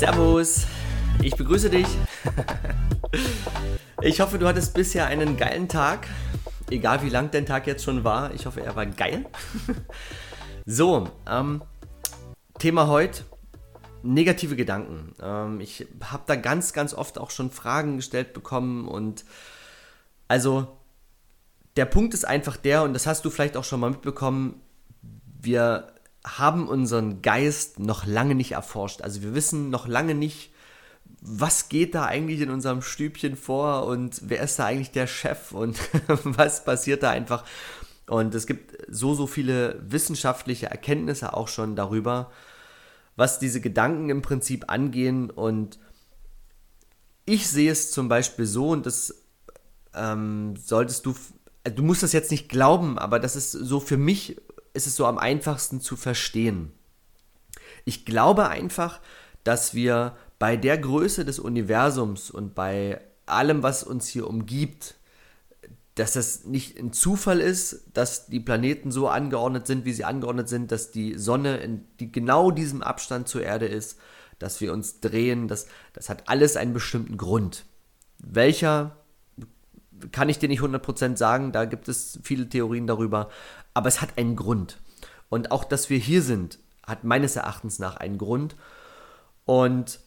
Servus, ich begrüße dich. Ich hoffe, du hattest bisher einen geilen Tag. Egal wie lang dein Tag jetzt schon war. Ich hoffe, er war geil. So, ähm, Thema heute, negative Gedanken. Ähm, ich habe da ganz, ganz oft auch schon Fragen gestellt bekommen und also der Punkt ist einfach der, und das hast du vielleicht auch schon mal mitbekommen, wir haben unseren Geist noch lange nicht erforscht. Also wir wissen noch lange nicht, was geht da eigentlich in unserem Stübchen vor und wer ist da eigentlich der Chef und was passiert da einfach. Und es gibt so, so viele wissenschaftliche Erkenntnisse auch schon darüber, was diese Gedanken im Prinzip angehen. Und ich sehe es zum Beispiel so, und das ähm, solltest du, äh, du musst das jetzt nicht glauben, aber das ist so für mich, ist es so am einfachsten zu verstehen. Ich glaube einfach, dass wir bei der Größe des Universums und bei allem, was uns hier umgibt, dass das nicht ein Zufall ist, dass die Planeten so angeordnet sind, wie sie angeordnet sind, dass die Sonne in die, genau diesem Abstand zur Erde ist, dass wir uns drehen, das, das hat alles einen bestimmten Grund. Welcher kann ich dir nicht 100% sagen, da gibt es viele Theorien darüber, aber es hat einen Grund. Und auch, dass wir hier sind, hat meines Erachtens nach einen Grund. Und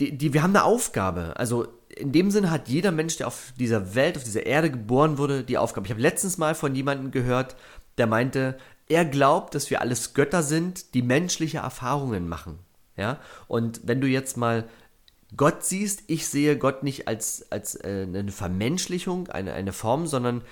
die, die, wir haben eine Aufgabe. Also in dem Sinne hat jeder Mensch, der auf dieser Welt, auf dieser Erde geboren wurde, die Aufgabe. Ich habe letztens mal von jemandem gehört, der meinte, er glaubt, dass wir alles Götter sind, die menschliche Erfahrungen machen. Ja? Und wenn du jetzt mal Gott siehst, ich sehe Gott nicht als, als äh, eine Vermenschlichung, eine, eine Form, sondern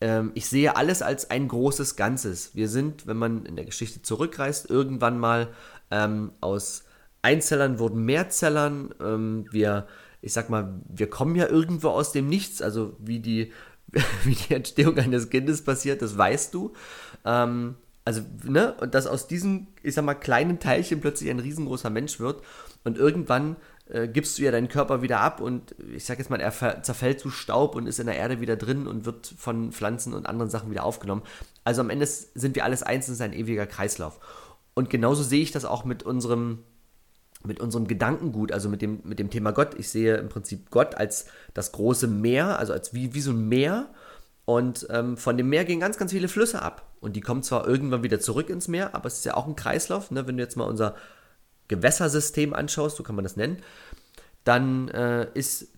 ähm, ich sehe alles als ein großes Ganzes. Wir sind, wenn man in der Geschichte zurückreist, irgendwann mal ähm, aus Einzellern wurden Mehrzellern. Ähm, wir ich sag mal, wir kommen ja irgendwo aus dem Nichts, also wie die, wie die Entstehung eines Kindes passiert, das weißt du. Ähm, also, ne, und dass aus diesem, ich sag mal, kleinen Teilchen plötzlich ein riesengroßer Mensch wird und irgendwann äh, gibst du ja deinen Körper wieder ab und ich sag jetzt mal, er zerfällt zu Staub und ist in der Erde wieder drin und wird von Pflanzen und anderen Sachen wieder aufgenommen. Also am Ende sind wir alles eins, es ist ein ewiger Kreislauf. Und genauso sehe ich das auch mit unserem mit unserem Gedankengut, also mit dem, mit dem Thema Gott. Ich sehe im Prinzip Gott als das große Meer, also als wie, wie so ein Meer. Und ähm, von dem Meer gehen ganz, ganz viele Flüsse ab. Und die kommen zwar irgendwann wieder zurück ins Meer, aber es ist ja auch ein Kreislauf. Ne? Wenn du jetzt mal unser Gewässersystem anschaust, so kann man das nennen, dann äh, ist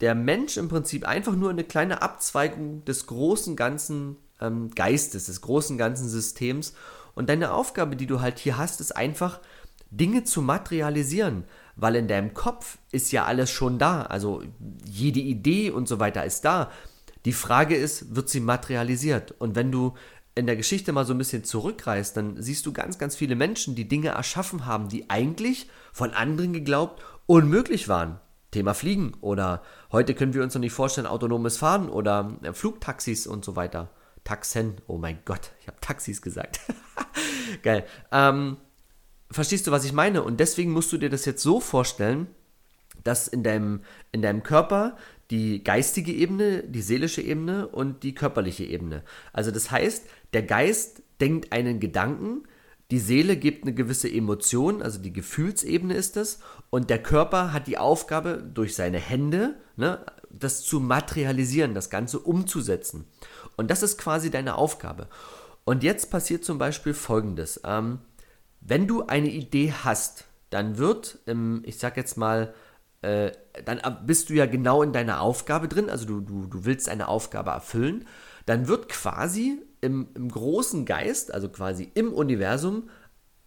der Mensch im Prinzip einfach nur eine kleine Abzweigung des großen ganzen ähm, Geistes, des großen ganzen Systems. Und deine Aufgabe, die du halt hier hast, ist einfach, Dinge zu materialisieren, weil in deinem Kopf ist ja alles schon da, also jede Idee und so weiter ist da. Die Frage ist, wird sie materialisiert? Und wenn du in der Geschichte mal so ein bisschen zurückreist, dann siehst du ganz, ganz viele Menschen, die Dinge erschaffen haben, die eigentlich von anderen geglaubt unmöglich waren. Thema Fliegen oder heute können wir uns noch nicht vorstellen, autonomes Fahren oder äh, Flugtaxis und so weiter. Taxen, oh mein Gott, ich habe Taxis gesagt. Geil. Ähm, verstehst du, was ich meine? Und deswegen musst du dir das jetzt so vorstellen, dass in deinem, in deinem Körper die geistige Ebene, die seelische Ebene und die körperliche Ebene. Also das heißt, der Geist denkt einen Gedanken, die Seele gibt eine gewisse Emotion, also die Gefühlsebene ist es, und der Körper hat die Aufgabe, durch seine Hände ne, das zu materialisieren, das Ganze umzusetzen. Und das ist quasi deine Aufgabe. Und jetzt passiert zum Beispiel Folgendes. Ähm, wenn du eine Idee hast, dann wird, ähm, ich sag jetzt mal, äh, dann bist du ja genau in deiner Aufgabe drin, also du, du, du willst eine Aufgabe erfüllen, dann wird quasi im, im großen Geist, also quasi im Universum,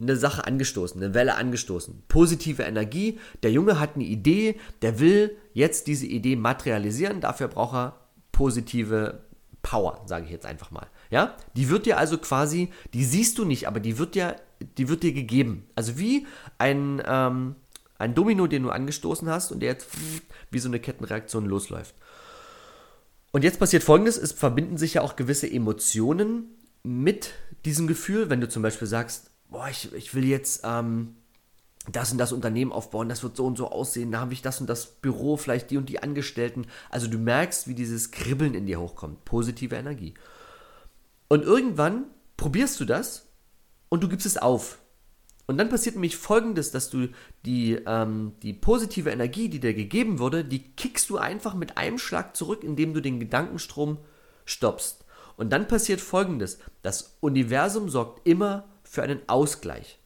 eine Sache angestoßen, eine Welle angestoßen. Positive Energie, der Junge hat eine Idee, der will jetzt diese Idee materialisieren, dafür braucht er positive Power, sage ich jetzt einfach mal. Ja, die wird dir also quasi, die siehst du nicht, aber die wird dir, die wird dir gegeben. Also wie ein, ähm, ein Domino, den du angestoßen hast und der jetzt wie so eine Kettenreaktion losläuft. Und jetzt passiert folgendes: Es verbinden sich ja auch gewisse Emotionen mit diesem Gefühl. Wenn du zum Beispiel sagst, boah, ich, ich will jetzt ähm, das und das Unternehmen aufbauen, das wird so und so aussehen, da habe ich das und das Büro, vielleicht die und die Angestellten. Also du merkst, wie dieses Kribbeln in dir hochkommt, positive Energie. Und irgendwann probierst du das und du gibst es auf. Und dann passiert nämlich folgendes, dass du die, ähm, die positive Energie, die dir gegeben wurde, die kickst du einfach mit einem Schlag zurück, indem du den Gedankenstrom stoppst. Und dann passiert folgendes: Das Universum sorgt immer für einen Ausgleich.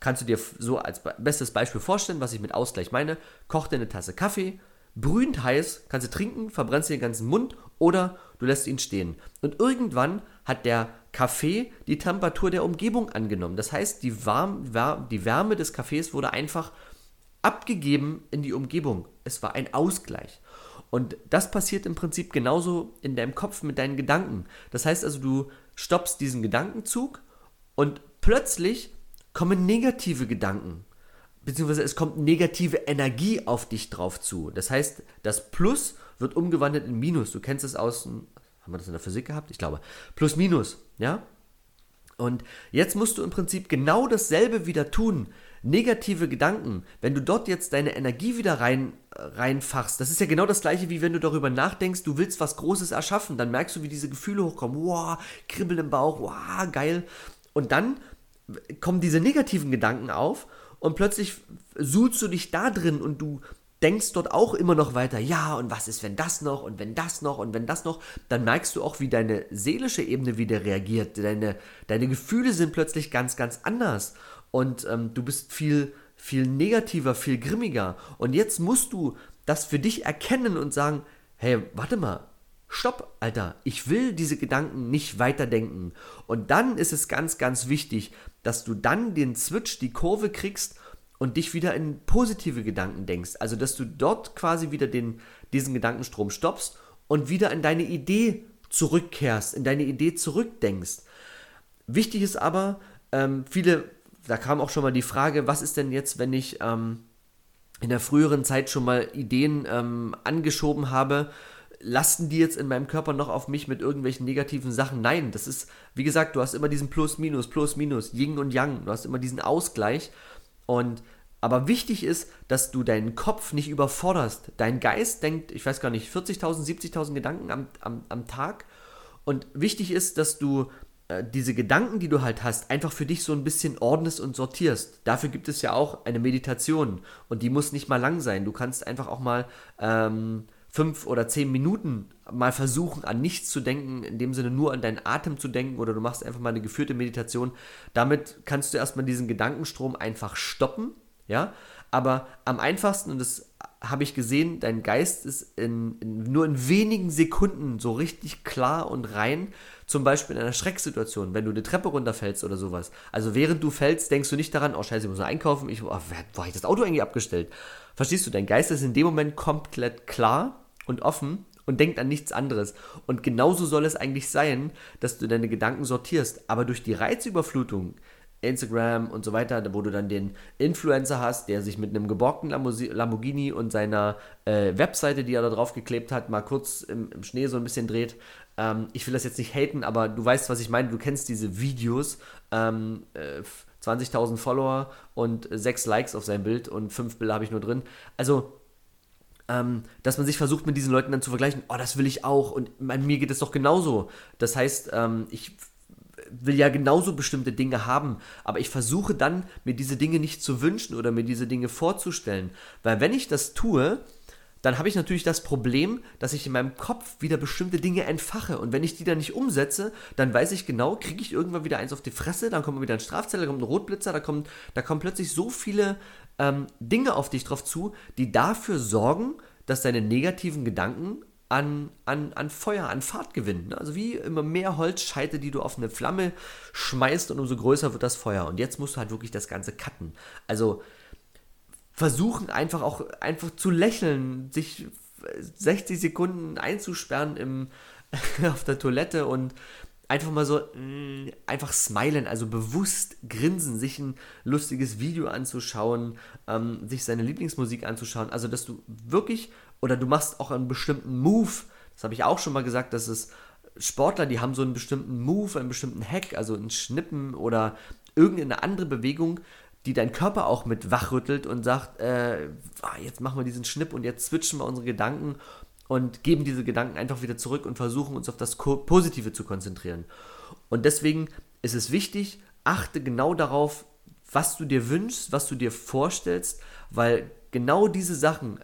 Kannst du dir so als bestes Beispiel vorstellen, was ich mit Ausgleich meine? Koch dir eine Tasse Kaffee, brühend heiß, kannst du trinken, verbrennst dir den ganzen Mund oder du lässt ihn stehen. Und irgendwann hat der Kaffee die Temperatur der Umgebung angenommen. Das heißt, die, Warm, die Wärme des Kaffees wurde einfach abgegeben in die Umgebung. Es war ein Ausgleich. Und das passiert im Prinzip genauso in deinem Kopf mit deinen Gedanken. Das heißt also, du stoppst diesen Gedankenzug und plötzlich kommen negative Gedanken. Beziehungsweise es kommt negative Energie auf dich drauf zu. Das heißt, das Plus wird umgewandelt in Minus. Du kennst es aus, haben wir das in der Physik gehabt? Ich glaube. Plus, minus, ja? Und jetzt musst du im Prinzip genau dasselbe wieder tun. Negative Gedanken, wenn du dort jetzt deine Energie wieder rein, reinfachst, das ist ja genau das gleiche, wie wenn du darüber nachdenkst, du willst was Großes erschaffen, dann merkst du, wie diese Gefühle hochkommen. Wow, Kribbel im Bauch, wow, geil. Und dann kommen diese negativen Gedanken auf und plötzlich suchst du dich da drin und du denkst dort auch immer noch weiter, ja, und was ist, wenn das noch und wenn das noch und wenn das noch, dann merkst du auch, wie deine seelische Ebene wieder reagiert. Deine, deine Gefühle sind plötzlich ganz, ganz anders und ähm, du bist viel, viel negativer, viel grimmiger. Und jetzt musst du das für dich erkennen und sagen, hey, warte mal, Stopp, Alter, ich will diese Gedanken nicht weiterdenken. Und dann ist es ganz, ganz wichtig, dass du dann den Switch, die Kurve kriegst und dich wieder in positive Gedanken denkst. Also, dass du dort quasi wieder den, diesen Gedankenstrom stoppst und wieder in deine Idee zurückkehrst, in deine Idee zurückdenkst. Wichtig ist aber, ähm, viele, da kam auch schon mal die Frage, was ist denn jetzt, wenn ich ähm, in der früheren Zeit schon mal Ideen ähm, angeschoben habe, lasten die jetzt in meinem Körper noch auf mich mit irgendwelchen negativen Sachen? Nein, das ist, wie gesagt, du hast immer diesen Plus, Minus, Plus, Minus, Yin und Yang, du hast immer diesen Ausgleich und aber wichtig ist, dass du deinen Kopf nicht überforderst. Dein Geist denkt, ich weiß gar nicht, 40.000, 70.000 Gedanken am, am, am Tag. Und wichtig ist, dass du äh, diese Gedanken, die du halt hast, einfach für dich so ein bisschen ordnest und sortierst. Dafür gibt es ja auch eine Meditation. Und die muss nicht mal lang sein. Du kannst einfach auch mal ähm, fünf oder zehn Minuten mal versuchen, an nichts zu denken, in dem Sinne nur an deinen Atem zu denken oder du machst einfach mal eine geführte Meditation. Damit kannst du erstmal diesen Gedankenstrom einfach stoppen, ja. Aber am einfachsten, und das habe ich gesehen, dein Geist ist in, in, nur in wenigen Sekunden so richtig klar und rein. Zum Beispiel in einer Schrecksituation, wenn du eine Treppe runterfällst oder sowas. Also während du fällst, denkst du nicht daran, oh scheiße, ich muss noch einkaufen, ich, oh, wo habe ich das Auto eigentlich abgestellt? Verstehst du, dein Geist ist in dem Moment komplett klar und offen und denkt an nichts anderes. Und genauso soll es eigentlich sein, dass du deine Gedanken sortierst. Aber durch die Reizüberflutung, Instagram und so weiter, wo du dann den Influencer hast, der sich mit einem geborgten Lamborghini und seiner äh, Webseite, die er da drauf geklebt hat, mal kurz im, im Schnee so ein bisschen dreht. Ähm, ich will das jetzt nicht haten, aber du weißt, was ich meine. Du kennst diese Videos. Ähm, äh, 20.000 Follower und 6 Likes auf sein Bild und 5 Bilder habe ich nur drin. Also ähm, dass man sich versucht, mit diesen Leuten dann zu vergleichen, oh, das will ich auch und bei mir geht es doch genauso. Das heißt, ähm, ich will ja genauso bestimmte Dinge haben, aber ich versuche dann, mir diese Dinge nicht zu wünschen oder mir diese Dinge vorzustellen. Weil wenn ich das tue, dann habe ich natürlich das Problem, dass ich in meinem Kopf wieder bestimmte Dinge entfache. Und wenn ich die dann nicht umsetze, dann weiß ich genau, kriege ich irgendwann wieder eins auf die Fresse, dann kommt wieder ein Strafzettel, da kommt ein Rotblitzer, da, kommt, da kommen plötzlich so viele ähm, Dinge auf dich drauf zu, die dafür sorgen, dass deine negativen Gedanken an, an, an Feuer, an Fahrt gewinnen. Also wie immer mehr Holzscheite, die du auf eine Flamme schmeißt und umso größer wird das Feuer. Und jetzt musst du halt wirklich das Ganze cutten. Also versuchen einfach auch einfach zu lächeln, sich 60 Sekunden einzusperren im, auf der Toilette und einfach mal so mh, mm, einfach smilen, also bewusst grinsen, sich ein lustiges Video anzuschauen, ähm, sich seine Lieblingsmusik anzuschauen. Also, dass du wirklich, oder du machst auch einen bestimmten Move, das habe ich auch schon mal gesagt, dass es Sportler, die haben so einen bestimmten Move, einen bestimmten Hack, also ein Schnippen oder irgendeine andere Bewegung, die dein Körper auch mit wachrüttelt und sagt, äh, ah, jetzt machen wir diesen Schnipp und jetzt switchen wir unsere Gedanken und geben diese Gedanken einfach wieder zurück und versuchen uns auf das Positive zu konzentrieren. Und deswegen ist es wichtig, achte genau darauf, was du dir wünschst, was du dir vorstellst, weil genau diese Sachen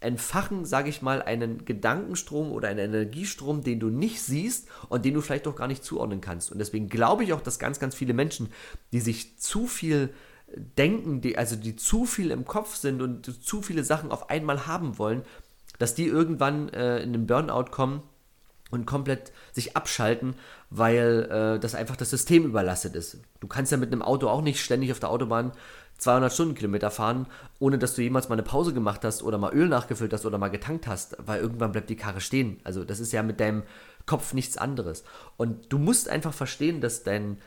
entfachen, sage ich mal, einen Gedankenstrom oder einen Energiestrom, den du nicht siehst und den du vielleicht auch gar nicht zuordnen kannst. Und deswegen glaube ich auch, dass ganz, ganz viele Menschen, die sich zu viel denken, die, also die zu viel im Kopf sind und zu viele Sachen auf einmal haben wollen, dass die irgendwann äh, in den Burnout kommen und komplett sich abschalten, weil äh, das einfach das System überlastet ist. Du kannst ja mit einem Auto auch nicht ständig auf der Autobahn 200 Stundenkilometer fahren, ohne dass du jemals mal eine Pause gemacht hast oder mal Öl nachgefüllt hast oder mal getankt hast, weil irgendwann bleibt die Karre stehen. Also das ist ja mit deinem Kopf nichts anderes. Und du musst einfach verstehen, dass dein,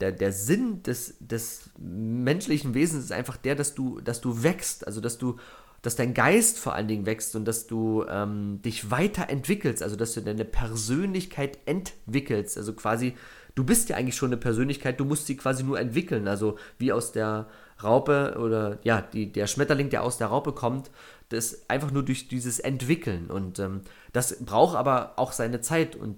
der, der Sinn des, des menschlichen Wesens ist einfach der, dass du, dass du wächst, also dass du dass dein Geist vor allen Dingen wächst und dass du ähm, dich weiterentwickelst, also dass du deine Persönlichkeit entwickelst. Also quasi, du bist ja eigentlich schon eine Persönlichkeit, du musst sie quasi nur entwickeln. Also wie aus der Raupe oder ja, die, der Schmetterling, der aus der Raupe kommt, das einfach nur durch dieses Entwickeln. Und ähm, das braucht aber auch seine Zeit. Und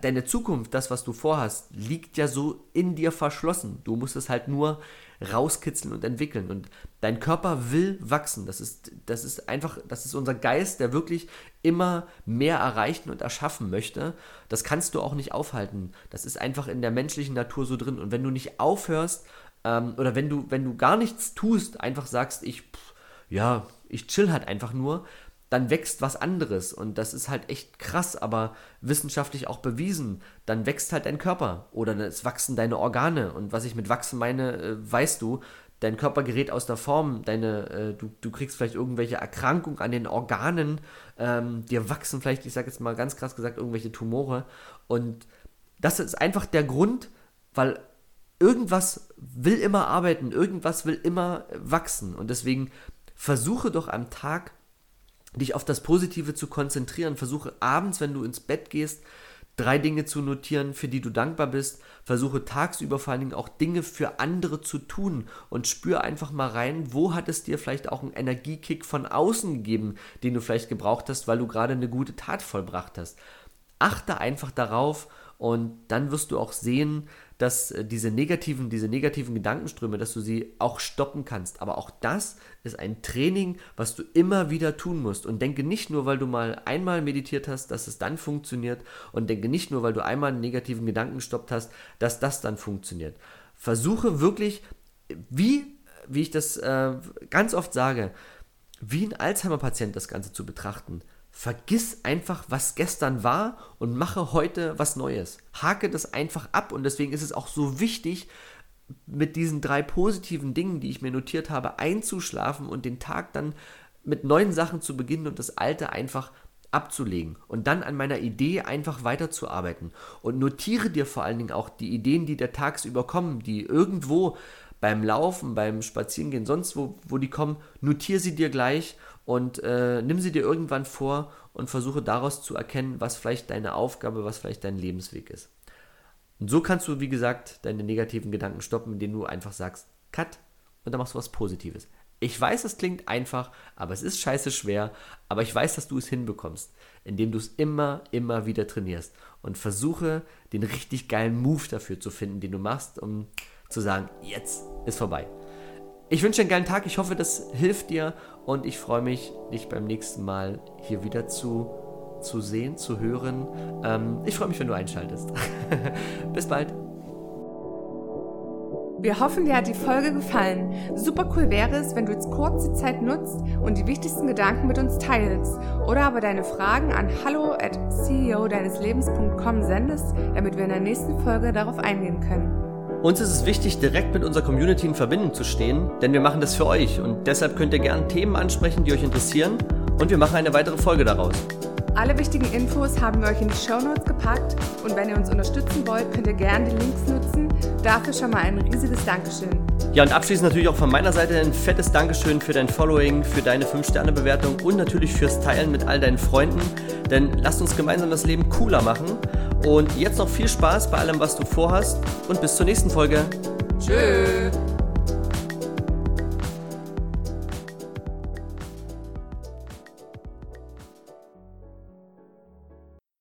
deine Zukunft, das, was du vorhast, liegt ja so in dir verschlossen. Du musst es halt nur rauskitzeln und entwickeln. Und dein Körper will wachsen. Das ist, das ist einfach, das ist unser Geist, der wirklich immer mehr erreichen und erschaffen möchte. Das kannst du auch nicht aufhalten. Das ist einfach in der menschlichen Natur so drin. Und wenn du nicht aufhörst, ähm, oder wenn du, wenn du gar nichts tust, einfach sagst, ich, pff, ja, ich chill halt einfach nur, dann wächst was anderes und das ist halt echt krass, aber wissenschaftlich auch bewiesen. Dann wächst halt dein Körper oder es wachsen deine Organe und was ich mit wachsen meine, äh, weißt du. Dein Körper gerät aus der Form, deine, äh, du, du kriegst vielleicht irgendwelche Erkrankungen an den Organen, ähm, dir wachsen vielleicht, ich sage jetzt mal ganz krass gesagt, irgendwelche Tumore. Und das ist einfach der Grund, weil irgendwas will immer arbeiten, irgendwas will immer wachsen. Und deswegen versuche doch am Tag dich auf das Positive zu konzentrieren. Versuche abends, wenn du ins Bett gehst, drei Dinge zu notieren, für die du dankbar bist. Versuche tagsüber vor allen Dingen auch Dinge für andere zu tun und spür einfach mal rein, wo hat es dir vielleicht auch einen Energiekick von außen gegeben, den du vielleicht gebraucht hast, weil du gerade eine gute Tat vollbracht hast. Achte einfach darauf und dann wirst du auch sehen, dass äh, diese negativen, diese negativen Gedankenströme, dass du sie auch stoppen kannst. Aber auch das ist ein Training, was du immer wieder tun musst. Und denke nicht nur, weil du mal einmal meditiert hast, dass es dann funktioniert. Und denke nicht nur, weil du einmal einen negativen Gedanken gestoppt hast, dass das dann funktioniert. Versuche wirklich, wie, wie ich das äh, ganz oft sage, wie ein Alzheimer-Patient das Ganze zu betrachten. Vergiss einfach, was gestern war und mache heute was Neues. Hake das einfach ab und deswegen ist es auch so wichtig, mit diesen drei positiven Dingen, die ich mir notiert habe, einzuschlafen und den Tag dann mit neuen Sachen zu beginnen und das Alte einfach abzulegen und dann an meiner Idee einfach weiterzuarbeiten. Und notiere dir vor allen Dingen auch die Ideen, die der tagsüber kommen, die irgendwo beim Laufen, beim Spazierengehen, sonst wo, wo die kommen, notiere sie dir gleich und äh, nimm sie dir irgendwann vor und versuche daraus zu erkennen, was vielleicht deine Aufgabe, was vielleicht dein Lebensweg ist. Und so kannst du, wie gesagt, deine negativen Gedanken stoppen, indem du einfach sagst, cut und dann machst du was Positives. Ich weiß, es klingt einfach, aber es ist scheiße schwer, aber ich weiß, dass du es hinbekommst, indem du es immer, immer wieder trainierst und versuche, den richtig geilen Move dafür zu finden, den du machst, um zu sagen, jetzt ist vorbei. Ich wünsche dir einen geilen Tag. Ich hoffe, das hilft dir und ich freue mich, dich beim nächsten Mal hier wieder zu, zu sehen, zu hören. Ähm, ich freue mich, wenn du einschaltest. Bis bald. Wir hoffen, dir hat die Folge gefallen. Super cool wäre es, wenn du jetzt kurz die Zeit nutzt und die wichtigsten Gedanken mit uns teilst oder aber deine Fragen an hallo at ceo deines Lebens.com sendest, damit wir in der nächsten Folge darauf eingehen können. Uns ist es wichtig, direkt mit unserer Community in Verbindung zu stehen, denn wir machen das für euch und deshalb könnt ihr gerne Themen ansprechen, die euch interessieren und wir machen eine weitere Folge daraus. Alle wichtigen Infos haben wir euch in die Show Notes gepackt und wenn ihr uns unterstützen wollt, könnt ihr gerne die Links nutzen. Dafür schon mal ein riesiges Dankeschön. Ja, und abschließend natürlich auch von meiner Seite ein fettes Dankeschön für dein Following, für deine 5-Sterne-Bewertung und natürlich fürs Teilen mit all deinen Freunden. Denn lasst uns gemeinsam das Leben cooler machen. Und jetzt noch viel Spaß bei allem, was du vorhast und bis zur nächsten Folge. Tschüss.